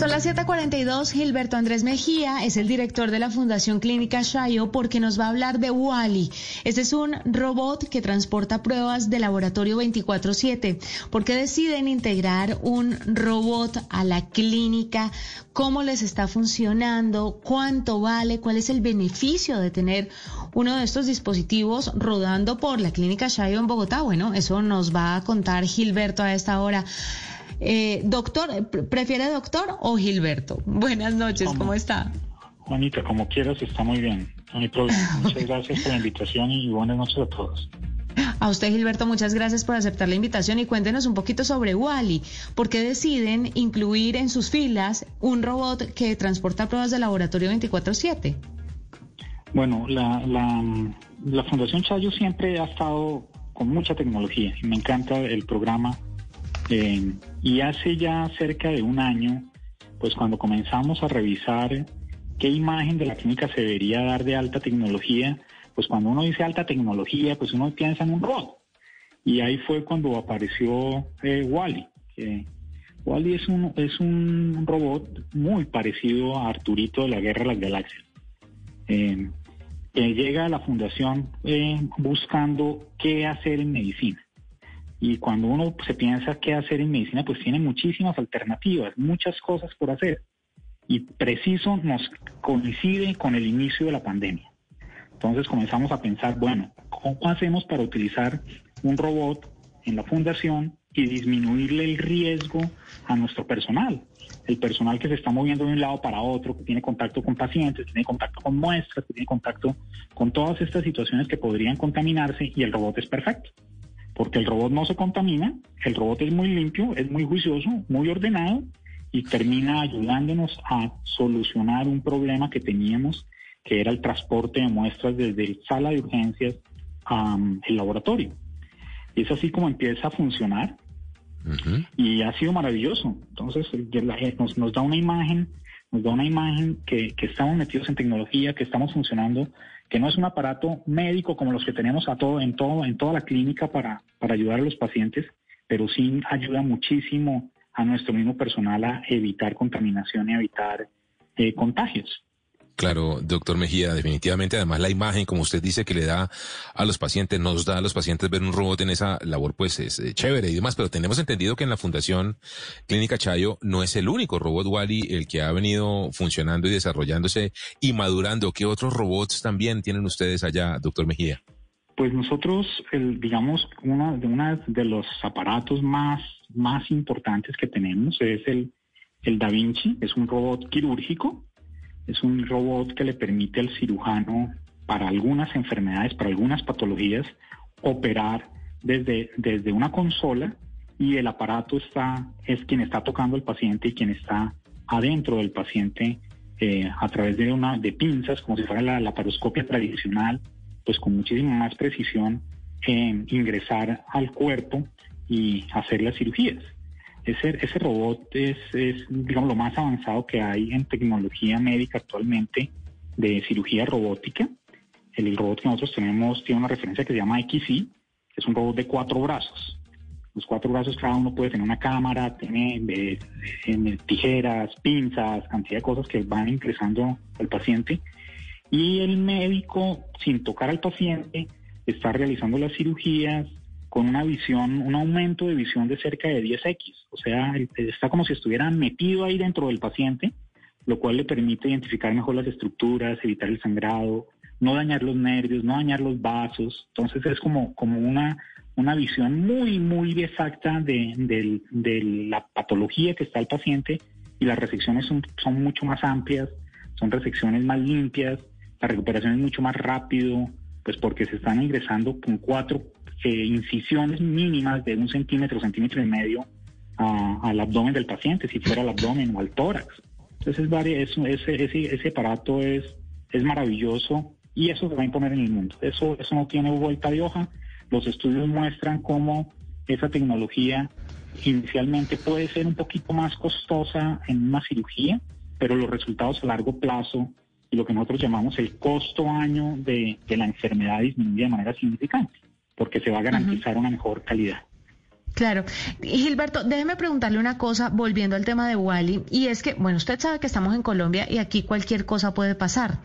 Son las 7:42. Gilberto Andrés Mejía es el director de la Fundación Clínica Shayo porque nos va a hablar de Wally. Este es un robot que transporta pruebas de laboratorio 24/7. ¿Por qué deciden integrar un robot a la clínica? ¿Cómo les está funcionando? ¿Cuánto vale? ¿Cuál es el beneficio de tener uno de estos dispositivos rodando por la Clínica Shayo en Bogotá? Bueno, eso nos va a contar Gilberto a esta hora. Eh, doctor, ¿prefiere doctor o Gilberto? Buenas noches, ¿cómo, está? Juanita, como quieras, está muy bien. No hay problema. Muchas gracias por la invitación y buenas noches a todos. A usted, Gilberto, muchas gracias por aceptar la invitación y cuéntenos un poquito sobre Wally. ¿Por qué deciden incluir en sus filas un robot que transporta pruebas de laboratorio 24-7? Bueno, la, la, la Fundación Chayo siempre ha estado con mucha tecnología y me encanta el programa eh, y hace ya cerca de un año, pues cuando comenzamos a revisar qué imagen de la clínica se debería dar de alta tecnología, pues cuando uno dice alta tecnología, pues uno piensa en un robot. Y ahí fue cuando apareció eh, Wally. Wally es un, es un robot muy parecido a Arturito de la Guerra de las Galaxias. Eh, llega a la fundación buscando qué hacer en medicina. Y cuando uno se piensa qué hacer en medicina, pues tiene muchísimas alternativas, muchas cosas por hacer. Y preciso nos coincide con el inicio de la pandemia. Entonces comenzamos a pensar, bueno, ¿cómo hacemos para utilizar un robot en la fundación y disminuirle el riesgo a nuestro personal? El personal que se está moviendo de un lado para otro, que tiene contacto con pacientes, tiene contacto con muestras, que tiene contacto con todas estas situaciones que podrían contaminarse y el robot es perfecto porque el robot no se contamina, el robot es muy limpio, es muy juicioso, muy ordenado y termina ayudándonos a solucionar un problema que teníamos, que era el transporte de muestras desde sala de urgencias al laboratorio. Y es así como empieza a funcionar y ha sido maravilloso. Entonces nos, nos da una imagen, nos da una imagen que, que estamos metidos en tecnología, que estamos funcionando que no es un aparato médico como los que tenemos a todo, en, todo, en toda la clínica para, para ayudar a los pacientes, pero sí ayuda muchísimo a nuestro mismo personal a evitar contaminación y evitar eh, contagios. Claro, doctor Mejía, definitivamente, además la imagen, como usted dice, que le da a los pacientes, nos da a los pacientes ver un robot en esa labor, pues es eh, chévere y demás, pero tenemos entendido que en la Fundación Clínica Chayo no es el único robot Wally el que ha venido funcionando y desarrollándose y madurando. ¿Qué otros robots también tienen ustedes allá, doctor Mejía? Pues nosotros, el, digamos, uno de, una de los aparatos más, más importantes que tenemos es el, el Da Vinci, es un robot quirúrgico es un robot que le permite al cirujano, para algunas enfermedades, para algunas patologías, operar desde, desde una consola y el aparato está, es quien está tocando al paciente y quien está adentro del paciente eh, a través de una de pinzas, como si fuera la laparoscopia tradicional, pues con muchísima más precisión en ingresar al cuerpo y hacer las cirugías. Ese, ese robot es, digamos, lo más avanzado que hay en tecnología médica actualmente de cirugía robótica. El robot que nosotros tenemos tiene una referencia que se llama XY, que es un robot de cuatro brazos. Los cuatro brazos cada uno puede tener una cámara, tiene tijeras, pinzas, cantidad de cosas que van ingresando al paciente. Y el médico, sin tocar al paciente, está realizando las cirugías, con una visión, un aumento de visión de cerca de 10x. O sea, está como si estuviera metido ahí dentro del paciente, lo cual le permite identificar mejor las estructuras, evitar el sangrado, no dañar los nervios, no dañar los vasos. Entonces es como, como una, una visión muy, muy exacta de, de, la patología que está el paciente y las resecciones son, son mucho más amplias, son resecciones más limpias, la recuperación es mucho más rápido, pues porque se están ingresando con cuatro eh, incisiones mínimas de un centímetro, centímetro y medio al abdomen del paciente, si fuera al abdomen o al tórax. Entonces es, ese, ese, aparato es, maravilloso y eso se va a imponer en el mundo. Eso, no tiene vuelta de hoja. Los estudios muestran cómo esa tecnología inicialmente puede ser un poquito más costosa en una cirugía, pero los resultados a largo plazo y lo que nosotros llamamos el costo año de, la enfermedad disminuye de manera significante, porque se va a garantizar una mejor calidad. Claro. Gilberto, déjeme preguntarle una cosa, volviendo al tema de Wally, y es que, bueno, usted sabe que estamos en Colombia y aquí cualquier cosa puede pasar.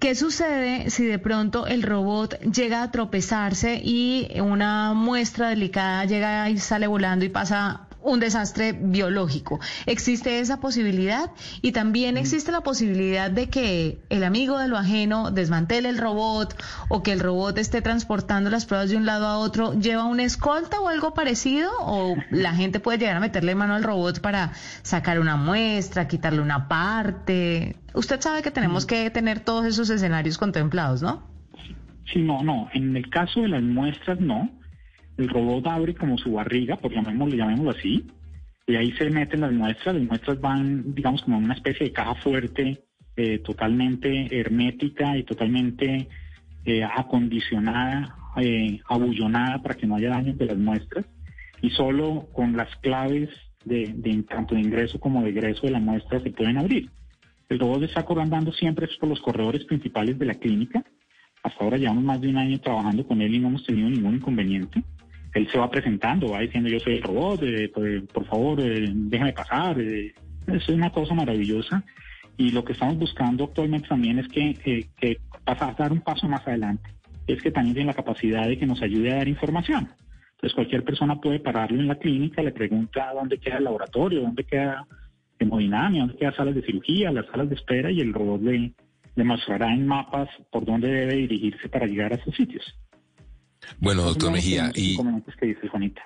¿Qué sucede si de pronto el robot llega a tropezarse y una muestra delicada llega y sale volando y pasa un desastre biológico. ¿Existe esa posibilidad? Y también existe la posibilidad de que el amigo de lo ajeno desmantele el robot o que el robot esté transportando las pruebas de un lado a otro. ¿Lleva una escolta o algo parecido? ¿O la gente puede llegar a meterle mano al robot para sacar una muestra, quitarle una parte? Usted sabe que tenemos que tener todos esos escenarios contemplados, ¿no? Sí, no, no. En el caso de las muestras, no el robot abre como su barriga, por llamémoslo, llamémoslo así, y ahí se meten las muestras, las muestras van, digamos, como en una especie de caja fuerte, eh, totalmente hermética y totalmente eh, acondicionada, eh, abullonada para que no haya daño de las muestras, y solo con las claves de, tanto de ingreso como de egreso de la muestra se pueden abrir. El robot está andando siempre por los corredores principales de la clínica. Hasta ahora llevamos más de un año trabajando con él y no hemos tenido ningún inconveniente él se va presentando, va diciendo yo soy el robot, eh, pues, por favor, eh, déjame pasar. Eh, es una cosa maravillosa. Y lo que estamos buscando actualmente también es que, que a dar un paso más adelante. Es que también tiene la capacidad de que nos ayude a dar información. Entonces cualquier persona puede pararlo en la clínica, le pregunta dónde queda el laboratorio, dónde queda hemodinamia, dónde quedan salas de cirugía, las salas de espera y el robot le, le mostrará en mapas por dónde debe dirigirse para llegar a esos sitios. Bueno, doctor Mejía, y... Que dice Juanita.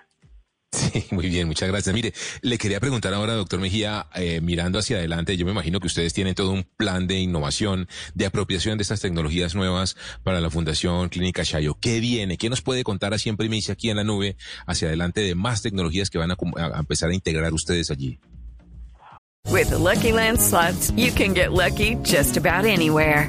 Sí, muy bien, muchas gracias. Mire, le quería preguntar ahora, doctor Mejía, eh, mirando hacia adelante, yo me imagino que ustedes tienen todo un plan de innovación, de apropiación de estas tecnologías nuevas para la Fundación Clínica Chayo. ¿Qué viene? ¿Qué nos puede contar así en primicia aquí en la nube hacia adelante de más tecnologías que van a, a empezar a integrar ustedes allí? With the Lucky Land slots, you can get lucky just about anywhere.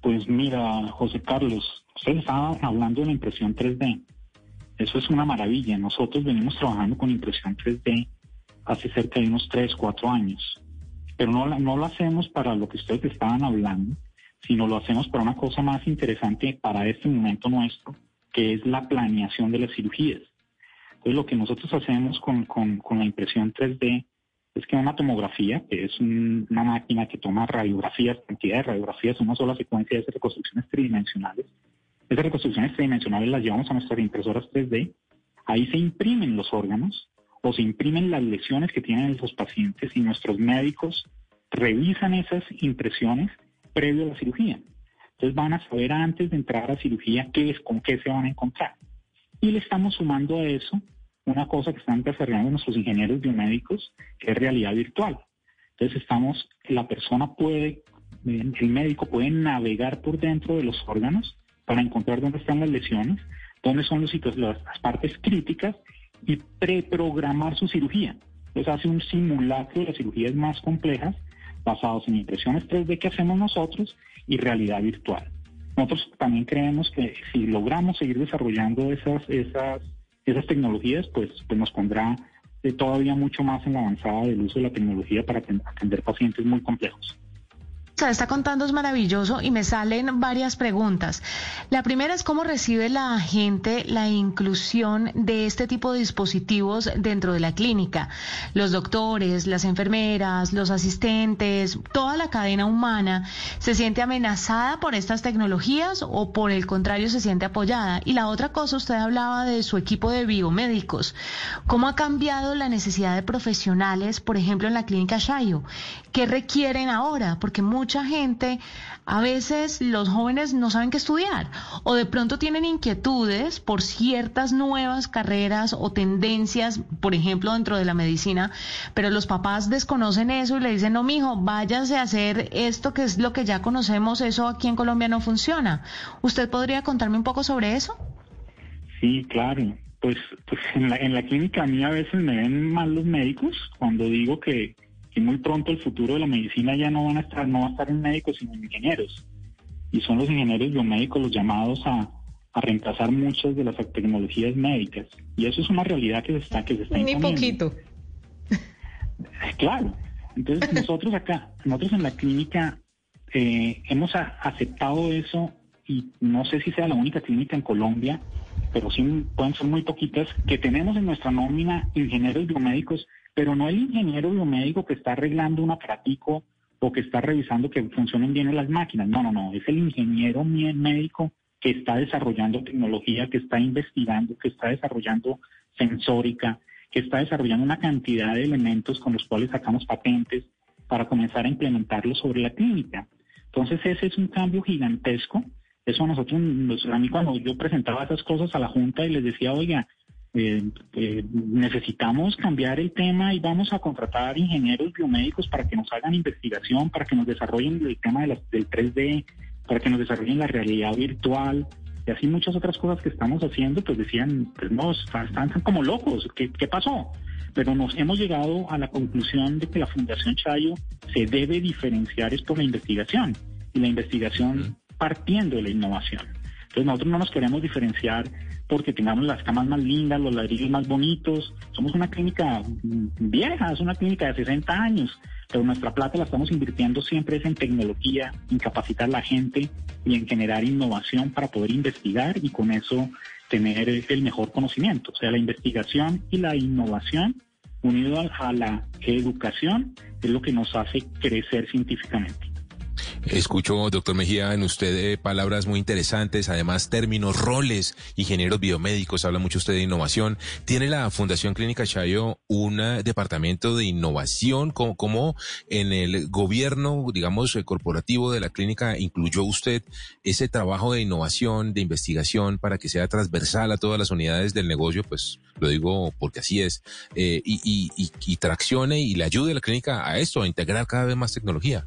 Pues mira, José Carlos, Usted estaba hablando de la impresión 3D. Eso es una maravilla. Nosotros venimos trabajando con impresión 3D hace cerca de unos 3, 4 años. Pero no, no lo hacemos para lo que ustedes estaban hablando, sino lo hacemos para una cosa más interesante para este momento nuestro, que es la planeación de las cirugías. Entonces, lo que nosotros hacemos con, con la impresión 3D es que una tomografía, que es una máquina que toma radiografías, cantidad de radiografías, una sola secuencia de esas reconstrucciones tridimensionales, esas reconstrucciones tridimensionales las llevamos a nuestras impresoras 3D. Ahí se imprimen los órganos o se imprimen las lesiones que tienen los pacientes y nuestros médicos revisan esas impresiones previo a la cirugía. Entonces van a saber antes de entrar a cirugía qué es, con qué se van a encontrar. Y le estamos sumando a eso una cosa que están desarrollando nuestros ingenieros biomédicos, que es realidad virtual. Entonces estamos, la persona puede, el médico puede navegar por dentro de los órganos para encontrar dónde están las lesiones, dónde son los sitios, las, partes críticas y preprogramar su cirugía. Entonces hace un simulacro de las cirugías más complejas basados en impresiones 3D que hacemos nosotros y realidad virtual. Nosotros también creemos que si logramos seguir desarrollando esas, esas, esas tecnologías, pues, pues nos pondrá eh, todavía mucho más en la avanzada del uso de la tecnología para atender pacientes muy complejos. Está contando es maravilloso y me salen varias preguntas. La primera es cómo recibe la gente la inclusión de este tipo de dispositivos dentro de la clínica. Los doctores, las enfermeras, los asistentes, toda la cadena humana, ¿se siente amenazada por estas tecnologías o por el contrario se siente apoyada? Y la otra cosa, usted hablaba de su equipo de biomédicos. ¿Cómo ha cambiado la necesidad de profesionales, por ejemplo, en la clínica Shayo? ¿Qué requieren ahora? Porque mucha gente, a veces los jóvenes no saben qué estudiar o de pronto tienen inquietudes por ciertas nuevas carreras o tendencias, por ejemplo, dentro de la medicina, pero los papás desconocen eso y le dicen, no, mijo, váyase a hacer esto que es lo que ya conocemos, eso aquí en Colombia no funciona. ¿Usted podría contarme un poco sobre eso? Sí, claro. Pues, pues en, la, en la clínica a mí a veces me ven mal los médicos cuando digo que que muy pronto el futuro de la medicina ya no van a estar, no va a estar en médicos, sino en ingenieros. Y son los ingenieros biomédicos los llamados a, a reemplazar muchas de las tecnologías médicas. Y eso es una realidad que se está, que se está Ni poquito. Claro. Entonces nosotros acá, nosotros en la clínica eh, hemos aceptado eso y no sé si sea la única clínica en Colombia, pero sí pueden ser muy poquitas, que tenemos en nuestra nómina ingenieros biomédicos pero no el ingeniero biomédico que está arreglando un aparatico o que está revisando que funcionen bien las máquinas. No, no, no, es el ingeniero médico que está desarrollando tecnología, que está investigando, que está desarrollando sensórica, que está desarrollando una cantidad de elementos con los cuales sacamos patentes para comenzar a implementarlos sobre la clínica. Entonces ese es un cambio gigantesco. Eso a nosotros, a mí cuando yo presentaba esas cosas a la Junta y les decía, oiga, eh, eh, necesitamos cambiar el tema y vamos a contratar ingenieros biomédicos para que nos hagan investigación, para que nos desarrollen el tema de del 3D, para que nos desarrollen la realidad virtual y así muchas otras cosas que estamos haciendo, pues decían, pues no, están, como locos, ¿qué, ¿qué pasó? Pero nos hemos llegado a la conclusión de que la Fundación Chayo se debe diferenciar es por la investigación y la investigación partiendo de la innovación. Entonces nosotros no nos queremos diferenciar porque tengamos las camas más lindas, los ladrillos más bonitos. Somos una clínica vieja, es una clínica de 60 años, pero nuestra plata la estamos invirtiendo siempre es en tecnología, en capacitar a la gente y en generar innovación para poder investigar y con eso tener el mejor conocimiento. O sea, la investigación y la innovación unido a la educación es lo que nos hace crecer científicamente. Escucho, doctor Mejía, en usted eh, palabras muy interesantes, además términos, roles, ingenieros biomédicos, habla mucho usted de innovación. ¿Tiene la Fundación Clínica Chayo un eh, departamento de innovación? ¿Cómo, en el gobierno, digamos, eh, corporativo de la clínica incluyó usted ese trabajo de innovación, de investigación, para que sea transversal a todas las unidades del negocio? Pues lo digo porque así es, y, y, y traccione y le ayude a la clínica a esto, a integrar cada vez más tecnología.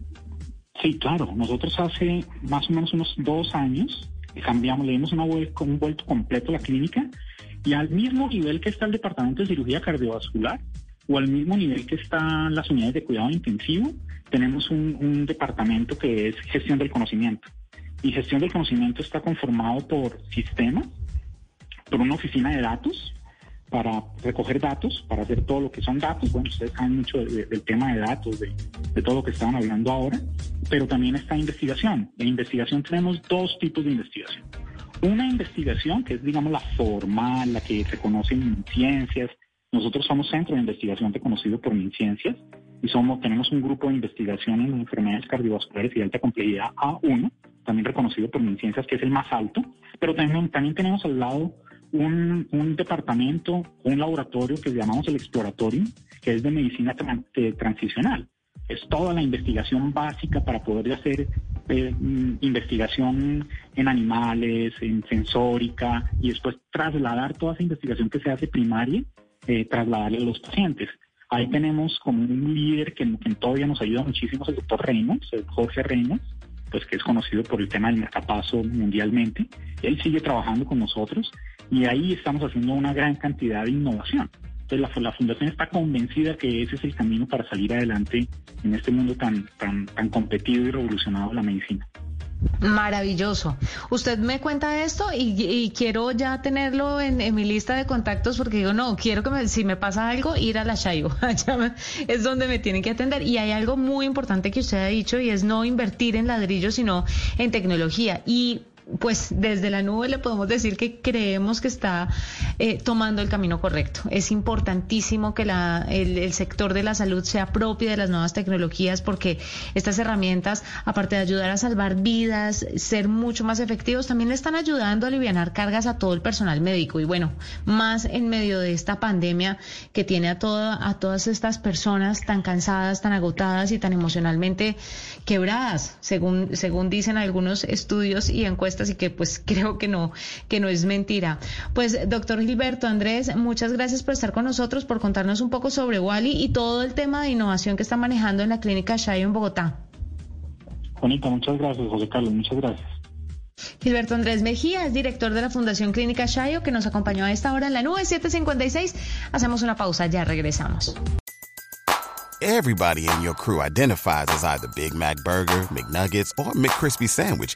Sí, claro. Nosotros hace más o menos unos dos años cambiamos, le dimos una vuelta, un vuelto completo a la clínica y al mismo nivel que está el departamento de cirugía cardiovascular o al mismo nivel que están las unidades de cuidado intensivo, tenemos un, un departamento que es gestión del conocimiento. Y gestión del conocimiento está conformado por sistemas, por una oficina de datos, para recoger datos, para hacer todo lo que son datos. Bueno, ustedes saben mucho del tema de datos, de, de, todo lo que estaban hablando ahora, pero también está investigación. En investigación tenemos dos tipos de investigación. Una investigación que es, digamos, la formal, la que se conoce en ciencias. Nosotros somos centro de investigación reconocido por MinCiencias y somos, tenemos un grupo de investigación en enfermedades cardiovasculares y de alta complejidad A1, también reconocido por MinCiencias, que es el más alto, pero también, también tenemos al lado un, un, departamento, un laboratorio que llamamos el exploratorio, que es de medicina transicional. Es toda la investigación básica para poder hacer eh, mm, investigación en animales, en sensórica, y después trasladar toda esa investigación que se hace primaria, eh, trasladarle a los pacientes. Ahí tenemos como un líder que, que todavía nos ayuda muchísimo, el doctor Reynolds, el Jorge Reynolds, pues que es conocido por el tema del marcapaso mundialmente. Él sigue trabajando con nosotros y ahí estamos haciendo una gran cantidad de innovación. Entonces la, Fundación está convencida que ese es el camino para salir adelante en este mundo tan, tan, tan competido y revolucionado de la medicina. Maravilloso. Usted me cuenta esto y, quiero ya tenerlo en, mi lista de contactos porque digo, no, quiero que me, si me pasa algo, ir a la Shayo. Es donde me tienen que atender. Y hay algo muy importante que usted ha dicho y es no invertir en ladrillos, sino en tecnología. Y pues desde la nube le podemos decir que creemos que está eh, tomando el camino correcto. Es importantísimo que el, sector de la salud sea propio de las nuevas tecnologías porque estas herramientas, aparte de ayudar a salvar vidas, ser mucho más efectivos, también están ayudando a aliviar cargas a todo el personal médico. Y bueno, más en medio de esta pandemia que tiene a, toda, a todas estas personas tan cansadas, tan agotadas y tan emocionalmente quebradas, según, según dicen algunos estudios y encuestas y que pues creo que no, que no es mentira. Pues doctor Gilberto Andrés, muchas gracias por estar con nosotros, por contarnos un poco sobre Wally y todo el tema de innovación que está manejando en la clínica Shayo en Bogotá. Juanita, muchas gracias, José Carlos, muchas gracias. Gilberto Andrés Mejía es director de la Fundación Clínica Shayo que nos acompañó a esta hora en la nube 756. Hacemos una pausa, ya regresamos. Everybody in your crew identifies as either Big Mac Burger, McNuggets or McCrispy Sandwich.